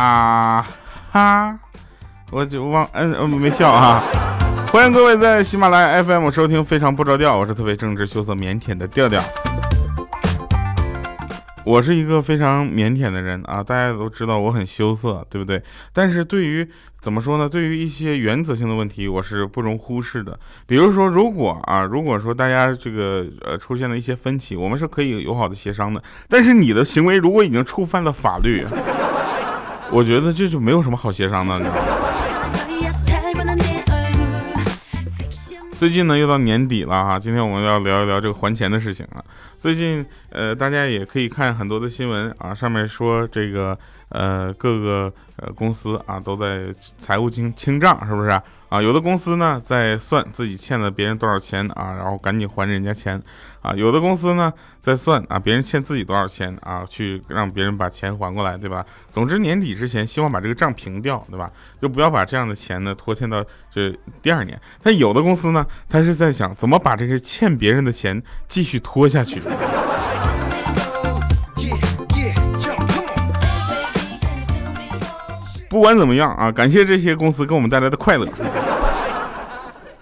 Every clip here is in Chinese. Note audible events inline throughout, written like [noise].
啊哈，我就忘嗯嗯没笑啊。欢迎各位在喜马拉雅 FM 收听《非常不着调》，我是特别正直、羞涩、腼腆的调调。我是一个非常腼腆的人啊，大家都知道我很羞涩，对不对？但是对于怎么说呢？对于一些原则性的问题，我是不容忽视的。比如说，如果啊，如果说大家这个呃出现了一些分歧，我们是可以友好的协商的。但是你的行为如果已经触犯了法律，我觉得这就没有什么好协商的，最近呢，又到年底了哈，今天我们要聊一聊这个还钱的事情啊。最近呃，大家也可以看很多的新闻啊，上面说这个呃各个呃公司啊都在财务清清账，是不是啊？有的公司呢在算自己欠了别人多少钱啊，然后赶紧还人家钱啊。有的公司呢在算啊别人欠自己多少钱啊，去让别人把钱还过来，对吧？总之年底之前希望把这个账平掉，对吧？就不要把这样的钱呢拖欠到这第二年。但有的公司呢，他是在想怎么把这个欠别人的钱继续拖下去。不管怎么样啊，感谢这些公司给我们带来的快乐。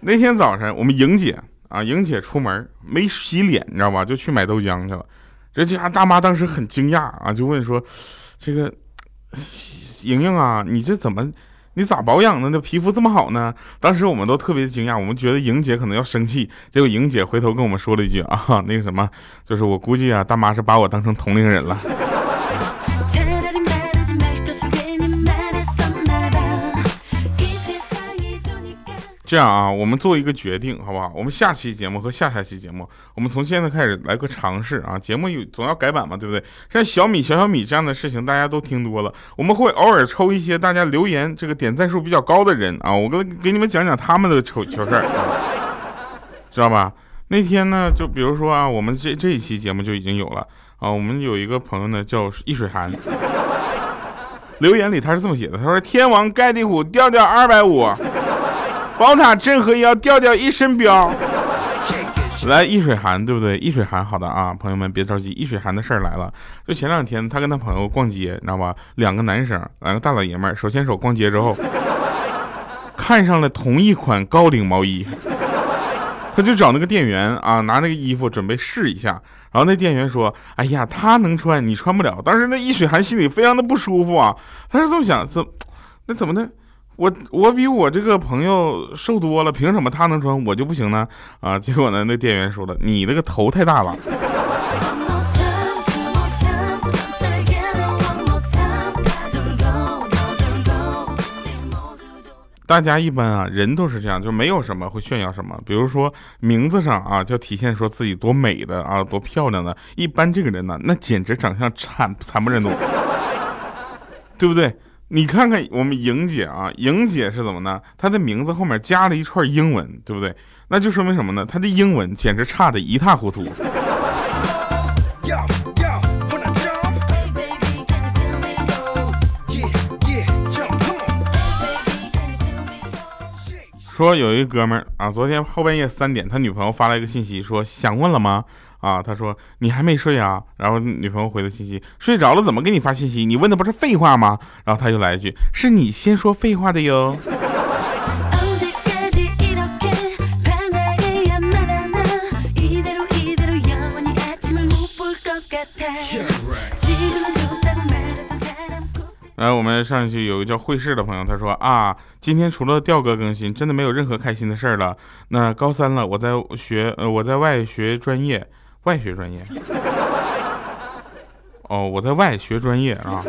那天早晨，我们莹姐啊，莹姐出门没洗脸，你知道吧？就去买豆浆去了。这家大妈当时很惊讶啊，就问说：“这个莹莹啊，你这怎么，你咋保养的？那皮肤这么好呢？”当时我们都特别惊讶，我们觉得莹姐可能要生气。结果莹姐回头跟我们说了一句：“啊，那个什么，就是我估计啊，大妈是把我当成同龄人了。”这样啊，我们做一个决定，好不好？我们下期节目和下下期节目，我们从现在开始来个尝试啊。节目有总要改版嘛，对不对？像小米、小小米这样的事情，大家都听多了。我们会偶尔抽一些大家留言这个点赞数比较高的人啊，我跟给你们讲讲他们的糗糗事儿，[laughs] 知道吧？那天呢，就比如说啊，我们这这一期节目就已经有了啊。我们有一个朋友呢叫易水寒，留言里他是这么写的，他说：“天王盖地虎，调调二百五。”宝塔镇河妖，调调一身膘。来，易水寒，对不对？易水寒，好的啊，朋友们别着急，易水寒的事儿来了。就前两天，他跟他朋友逛街，你知道吧？两个男生，两个大老爷们儿，手牵手逛街之后，看上了同一款高领毛衣，他就找那个店员啊，拿那个衣服准备试一下。然后那店员说：“哎呀，他能穿，你穿不了。”当时那易水寒心里非常的不舒服啊，他是这么想：怎那怎么的？我我比我这个朋友瘦多了，凭什么他能穿我就不行呢？啊！结果呢，那店员说了，你那个头太大了。大家一般啊，人都是这样，就没有什么会炫耀什么。比如说名字上啊，就体现说自己多美的啊，多漂亮的。一般这个人呢，那简直长相惨惨不忍睹，对不对？你看看我们莹姐啊，莹姐是怎么呢？她的名字后面加了一串英文，对不对？那就说明什么呢？她的英文简直差的一塌糊涂。说有一哥们儿啊，昨天后半夜三点，他女朋友发来一个信息，说想我了吗？啊，他说你还没睡啊？然后女朋友回的信息，睡着了怎么给你发信息？你问的不是废话吗？然后他就来一句，是你先说废话的哟。来，我们上去有个叫会试的朋友，他说啊，今天除了调哥更新，真的没有任何开心的事儿了。那高三了，我在学，呃，我在外学专业。外学专业，哦，我在外学专业啊，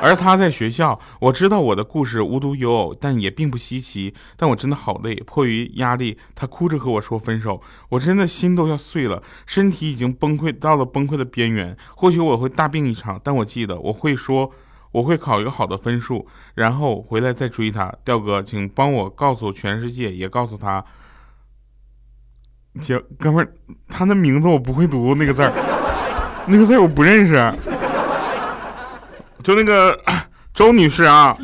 而他在学校。我知道我的故事无独有偶，但也并不稀奇。但我真的好累，迫于压力，他哭着和我说分手。我真的心都要碎了，身体已经崩溃到了崩溃的边缘。或许我会大病一场，但我记得我会说，我会考一个好的分数，然后回来再追他。调哥，请帮我告诉全世界，也告诉他。姐，哥们儿，他那名字我不会读那个字儿，那个字我不认识。就那个周女士啊，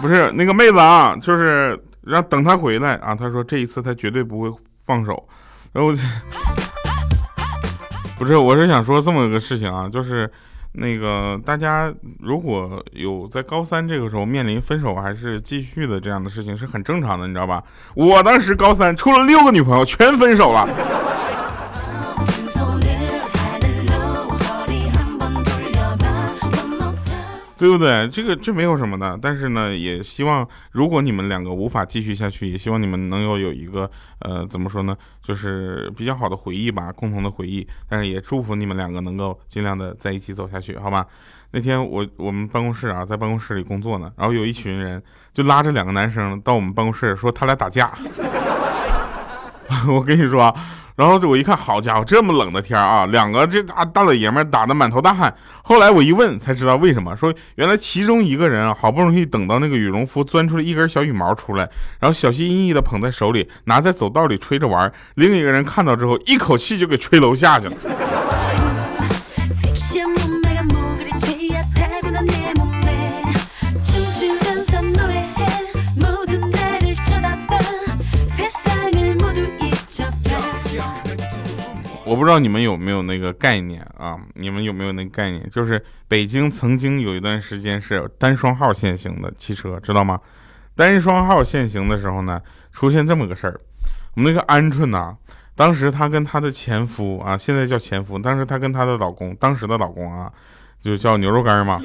不是那个妹子啊，就是让等他回来啊。他说这一次他绝对不会放手。然后 [laughs] 不是，我是想说这么个事情啊，就是那个大家如果有在高三这个时候面临分手还是继续的这样的事情，是很正常的，你知道吧？我当时高三出了六个女朋友，全分手了。对不对？这个这没有什么的，但是呢，也希望如果你们两个无法继续下去，也希望你们能够有一个呃，怎么说呢，就是比较好的回忆吧，共同的回忆。但是也祝福你们两个能够尽量的在一起走下去，好吧？那天我我们办公室啊，在办公室里工作呢，然后有一群人就拉着两个男生到我们办公室说他俩打架。[laughs] 我跟你说。然后我一看，好家伙，这么冷的天啊，两个这大大老爷们打得满头大汗。后来我一问才知道为什么，说原来其中一个人啊，好不容易等到那个羽绒服钻出了一根小羽毛出来，然后小心翼翼的捧在手里，拿在走道里吹着玩。另一个人看到之后，一口气就给吹楼下去了。我不知道你们有没有那个概念啊？你们有没有那个概念？就是北京曾经有一段时间是单双号限行的汽车，知道吗？单双号限行的时候呢，出现这么个事儿。我们那个鹌鹑呐，当时她跟她的前夫啊，现在叫前夫，当时她跟她的老公，当时的老公啊，就叫牛肉干嘛。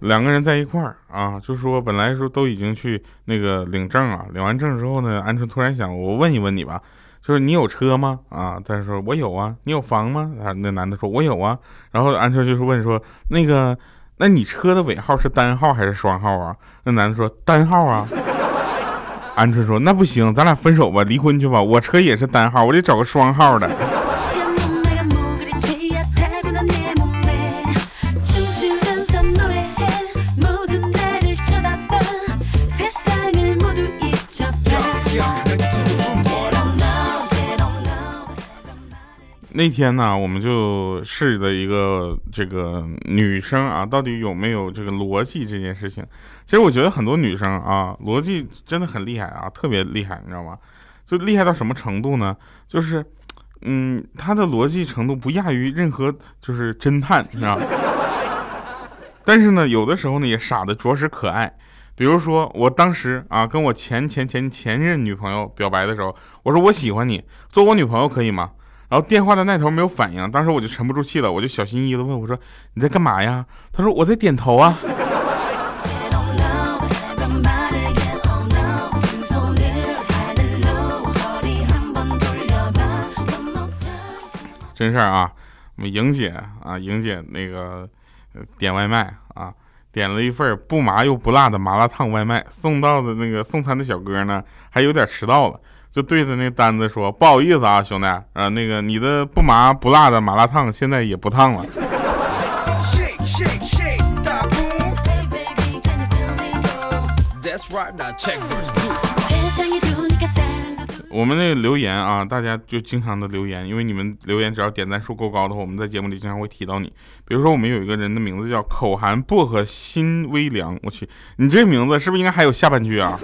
两个人在一块儿啊，就说本来说都已经去那个领证啊，领完证之后呢，鹌鹑突然想，我问一问你吧。就是你有车吗？啊，他说我有啊。你有房吗？啊，那男的说我有啊。然后安车就是问说，那个，那你车的尾号是单号还是双号啊？那男的说单号啊。鹌鹑说那不行，咱俩分手吧，离婚去吧。我车也是单号，我得找个双号的。那天呢，我们就试的一个这个女生啊，到底有没有这个逻辑这件事情？其实我觉得很多女生啊，逻辑真的很厉害啊，特别厉害，你知道吗？就厉害到什么程度呢？就是，嗯，她的逻辑程度不亚于任何就是侦探，你知道。但是呢，有的时候呢，也傻的着实可爱。比如说，我当时啊，跟我前前前前任女朋友表白的时候，我说我喜欢你，做我女朋友可以吗？然后电话的那头没有反应，当时我就沉不住气了，我就小心翼翼的问我说：“你在干嘛呀？”他说：“我在点头啊。[laughs] ”真事儿啊，我们莹姐啊，莹姐那个点外卖啊，点了一份不麻又不辣的麻辣烫外卖，送到的那个送餐的小哥呢，还有点迟到了。就对着那单子说：“不好意思啊，兄弟，啊，那个你的不麻不辣的麻辣烫现在也不烫了。”我们那个留言啊，大家就经常的留言，因为你们留言只要点赞数够高的话，我们在节目里经常会提到你。比如说，我们有一个人的名字叫口含薄荷心微凉，我去，你这名字是不是应该还有下半句啊？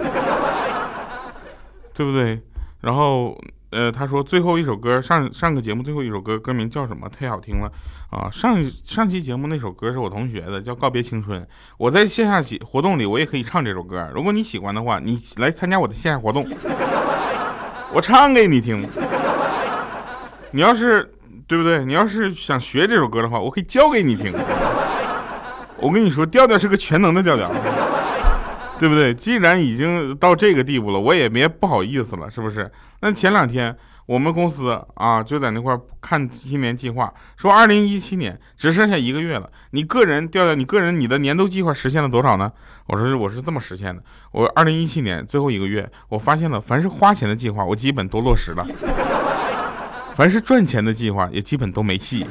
对不对？然后，呃，他说最后一首歌上上个节目最后一首歌歌名叫什么？太好听了啊！上上期节目那首歌是我同学的，叫《告别青春》。我在线下活动里我也可以唱这首歌，如果你喜欢的话，你来参加我的线下活动，我唱给你听。你要是对不对？你要是想学这首歌的话，我可以教给你听。我跟你说，调调是个全能的调调。[laughs] 对不对？既然已经到这个地步了，我也别不好意思了，是不是？那前两天我们公司啊就在那块看新年计划，说二零一七年只剩下一个月了。你个人调调，你个人你的年度计划实现了多少呢？我说我是这么实现的，我二零一七年最后一个月，我发现了凡是花钱的计划我基本都落实了，[laughs] 凡是赚钱的计划也基本都没戏。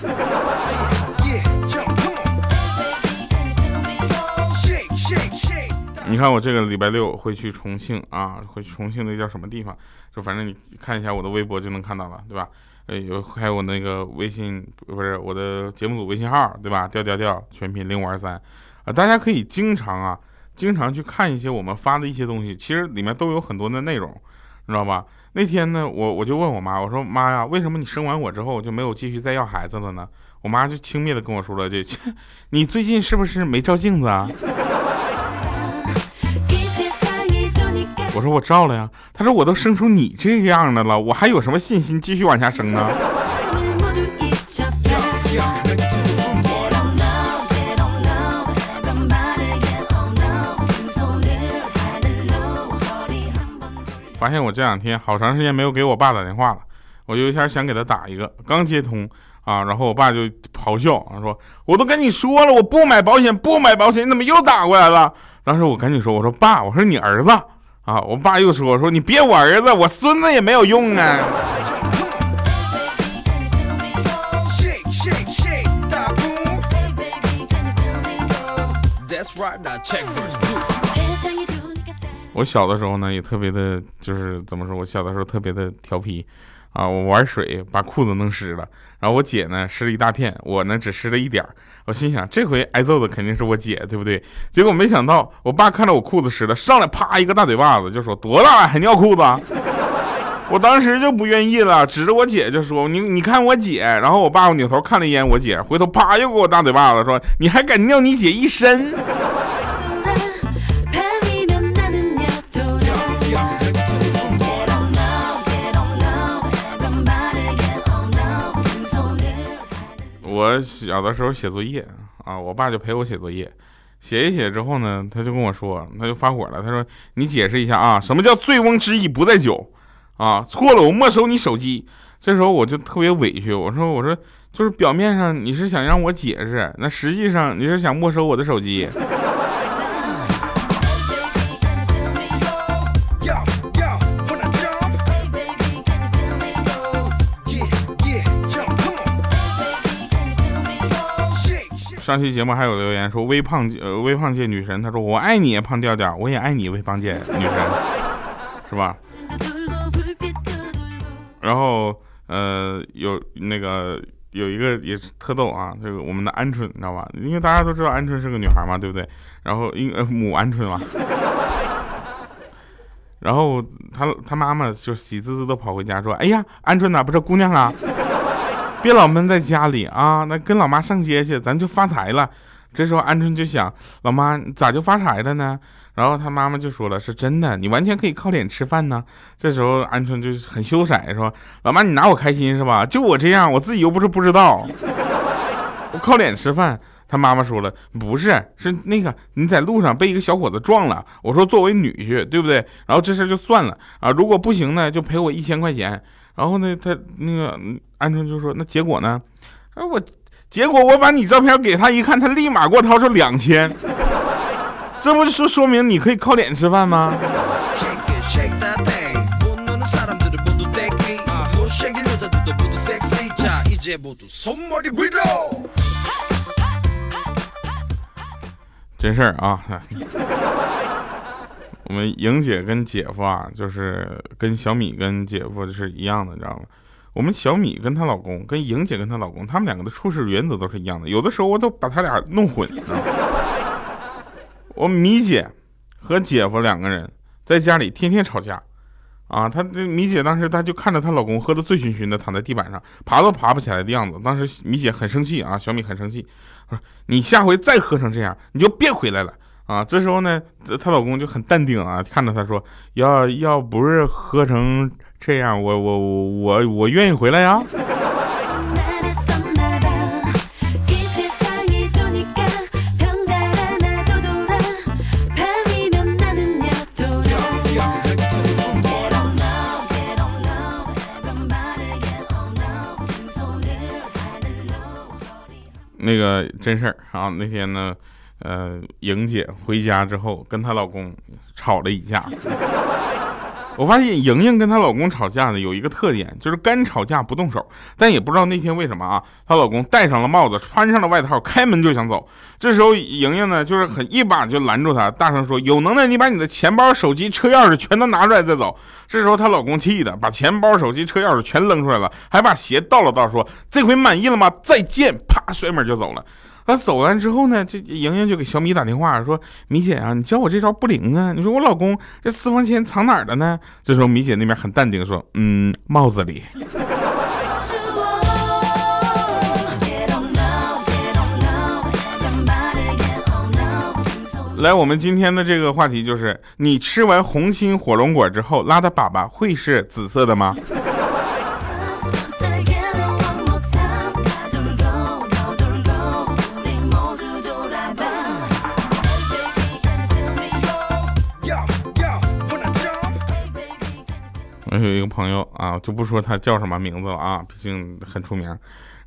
你看我这个礼拜六会去重庆啊，会去重庆那叫什么地方？就反正你看一下我的微博就能看到了，对吧？哎，有还有我那个微信不是我的节目组微信号，对吧？调调调全拼零五二三啊，大家可以经常啊，经常去看一些我们发的一些东西，其实里面都有很多的内容，你知道吧？那天呢，我我就问我妈，我说妈呀，为什么你生完我之后就没有继续再要孩子了呢？我妈就轻蔑的跟我说了句：“ [laughs] 你最近是不是没照镜子啊？”我说我照了呀。他说我都生出你这样的了，我还有什么信心继续往下生呢？发现我这两天好长时间没有给我爸打电话了，我就有点想给他打一个，刚接通啊，然后我爸就咆哮啊，说我都跟你说了，我不买保险，不买保险，你怎么又打过来了？当时我赶紧说，我说爸，我说你儿子啊，我爸又说，说你别我儿子，我孙子也没有用啊。我小的时候呢，也特别的，就是怎么说，我小的时候特别的调皮，啊，我玩水把裤子弄湿了，然后我姐呢湿了一大片，我呢只湿了一点儿。我心想，这回挨揍的肯定是我姐，对不对？结果没想到，我爸看到我裤子湿了，上来啪一个大嘴巴子，就说多大还尿裤子？[laughs] 我当时就不愿意了，指着我姐就说你你看我姐。然后我爸扭头看了一眼我姐，回头啪又给我大嘴巴子，说你还敢尿你姐一身？我小的时候写作业啊，我爸就陪我写作业，写一写之后呢，他就跟我说，他就发火了，他说：“你解释一下啊，什么叫醉翁之意不在酒啊？错了，我没收你手机。”这时候我就特别委屈，我说：“我说就是表面上你是想让我解释，那实际上你是想没收我的手机。”上期节目还有留言说微胖呃微胖界女神，她说我爱你胖调调，我也爱你微胖界女神，是吧？然后呃有那个有一个也是特逗啊，这个我们的鹌鹑你知道吧？因为大家都知道鹌鹑是个女孩嘛，对不对？然后因呃母鹌鹑嘛，然后她她妈妈就喜滋滋的跑回家说，哎呀鹌鹑哪不是姑娘啊？别老闷在家里啊！那跟老妈上街去，咱就发财了。这时候鹌鹑就想，老妈咋就发财了呢？然后他妈妈就说了，是真的，你完全可以靠脸吃饭呢。这时候鹌鹑就很羞涩，说：“老妈，你拿我开心是吧？就我这样，我自己又不是不知道，我靠脸吃饭。”他妈妈说了，不是，是那个你在路上被一个小伙子撞了。我说作为女婿，对不对？然后这事就算了啊，如果不行呢，就赔我一千块钱。然后呢，他那个鹌鹑就说：“那结果呢？”他说：“我结果我把你照片给他一看，他立马给我掏出两千，[laughs] 这不就说明你可以靠脸吃饭吗？” [laughs] 真事儿啊。我们莹姐跟姐夫啊，就是跟小米跟姐夫是一样的，你知道吗？我们小米跟她老公，跟莹姐跟她老公，他们两个的处事原则都是一样的。有的时候我都把他俩弄混。我米姐和姐夫两个人在家里天天吵架，啊，她这米姐当时她就看着她老公喝得醉醺醺的躺在地板上，爬都爬不起来的样子。当时米姐很生气啊，小米很生气，说你下回再喝成这样，你就别回来了。啊，这时候呢，她老公就很淡定啊，看着她说：“要要不是喝成这样，我我我我愿意回来呀。”那个真事儿啊，那天呢。呃，莹姐回家之后跟她老公吵了一架。[laughs] 我发现莹莹跟她老公吵架呢有一个特点，就是干吵架不动手。但也不知道那天为什么啊，她老公戴上了帽子，穿上了外套，开门就想走。这时候莹莹呢就是很一把就拦住他，大声说：“有能耐你把你的钱包、手机、车钥匙全都拿出来再走。”这时候她老公气的把钱包、手机、车钥匙全扔出来了，还把鞋倒了倒，说：“这回满意了吗？再见！”啪，摔门就走了。他走完之后呢，这莹莹就给小米打电话说：“米姐啊，你教我这招不灵啊？你说我老公这私房钱藏哪儿了呢？”这时候米姐那边很淡定说：“嗯，帽子里。” [laughs] 来，我们今天的这个话题就是：你吃完红心火龙果之后，拉的粑粑会是紫色的吗？有一个朋友啊，就不说他叫什么名字了啊，毕竟很出名。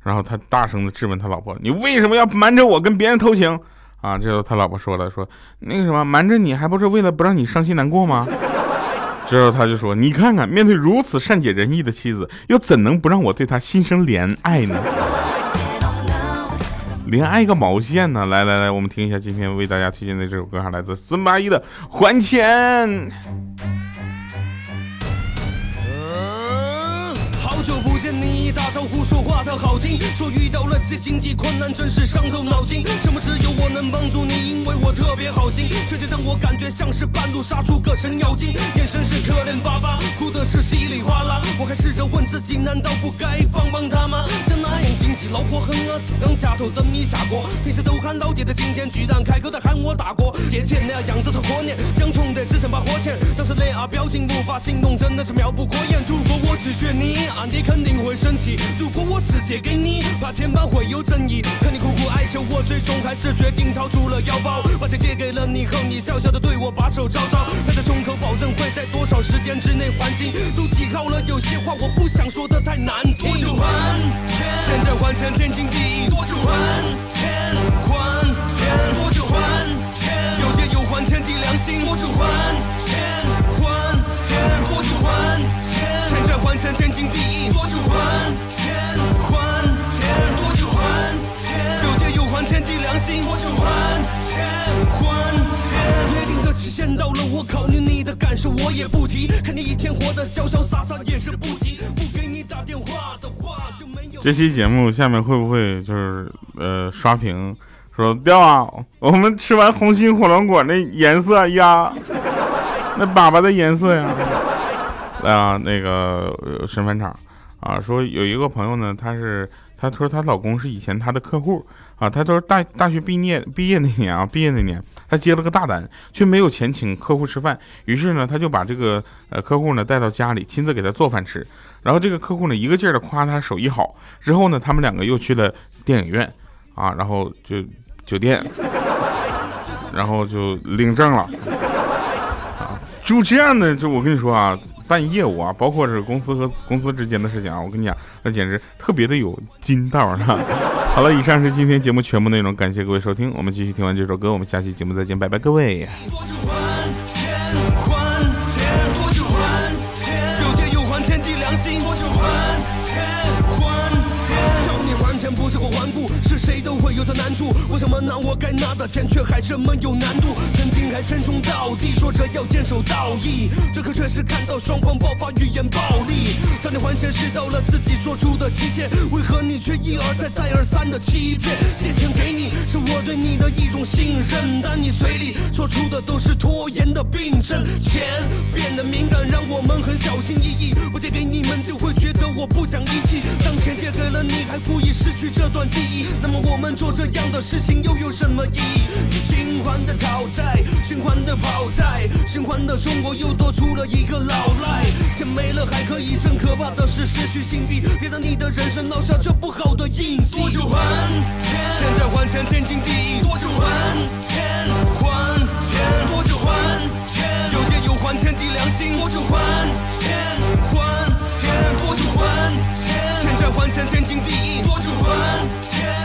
然后他大声的质问他老婆：“你为什么要瞒着我跟别人偷情？”啊，这时候他老婆说了：“说那个什么，瞒着你还不是为了不让你伤心难过吗？”之后他就说：“你看看，面对如此善解人意的妻子，又怎能不让我对她心生怜爱呢？怜爱个毛线呢？来来来，我们听一下今天为大家推荐的这首歌，哈，来自孙八一的《还钱》。”打招呼说话特好听，说遇到了些经济困难，真是伤透脑筋。什么只有我能帮助你，因为我特别好心，却只让我感觉像是半路杀出个程咬金，眼神是可怜巴巴，哭的是稀里哗啦。我还试着问自己，难道不该帮帮他吗？这那样经济，老婆狠啊，只能家头等你下锅。平时都喊老爹的，今天居然开口的喊我大哥。借钱那样子头过年，讲穷的只剩把火钱。表情无法形容，真的是妙不可言。如果我拒绝你，啊你肯定会生气。如果我是借给你，怕前半会有争议。可你苦苦哀求，我最终还是决定掏出了腰包，把钱？借给了你后，你笑笑的对我把手招招，还在胸口保证会在多少时间之内还清。都记好了，有些话我不想说的太难听。多久还钱？现在还钱？天经地义。多久还钱？还钱？多久还钱？有借有还，天地良心。多久还钱？还钱？多久还钱？现在还钱天经地义。多久还钱？还钱？约定的期限到了？我考虑你的感受，我也不提。看你一天活得潇潇洒洒也是不急。不给你打电话的话就没有。这期节目下面会不会就是呃刷屏说掉啊？我们吃完红心火龙果那颜色呀，那粑粑的颜色呀。啊，那个神返场啊，说有一个朋友呢，他是他说她老公是以前她的客户啊，他都是大大学毕业毕业那年啊，毕业那年。他接了个大单，却没有钱请客户吃饭，于是呢，他就把这个呃客户呢带到家里，亲自给他做饭吃。然后这个客户呢，一个劲儿的夸他手艺好。之后呢，他们两个又去了电影院，啊，然后就酒店，然后就领证了。啊，就这样的，就我跟你说啊。办业务啊，包括是公司和公司之间的事情啊，我跟你讲，那简直特别的有筋道啊！[laughs] 好了，以上是今天节目全部内容，感谢各位收听，我们继续听完这首歌，我们下期节目再见，拜拜，各位。谁都会有的难处，为什么拿我该拿的钱却还这么有难度？还称兄道弟，说着要坚守道义，最后却是看到双方爆发语言暴力。当你还钱时，到了自己说出的期限，为何你却一而再再而三的欺骗？借钱给你是我对你的一种信任，但你嘴里说出的都是拖延的病症。钱变得敏感，让我们很小心翼翼。不借给你们，就会觉得我不讲义气。当钱借给了你，还故意失去这段记忆，那么。我们做这样的事情又有什么意义？循环的讨债，循环的跑债，循环的中国又多出了一个老赖，钱没了还可以挣，可怕的是失去信誉，别让你的人生烙下这不好的印记。多久还钱？欠债还钱，天经地义。多久还钱？还钱？多久还钱？有借有还，天地良心。多久还钱？还钱？多久还钱？欠债还钱，天经地义。多久还钱？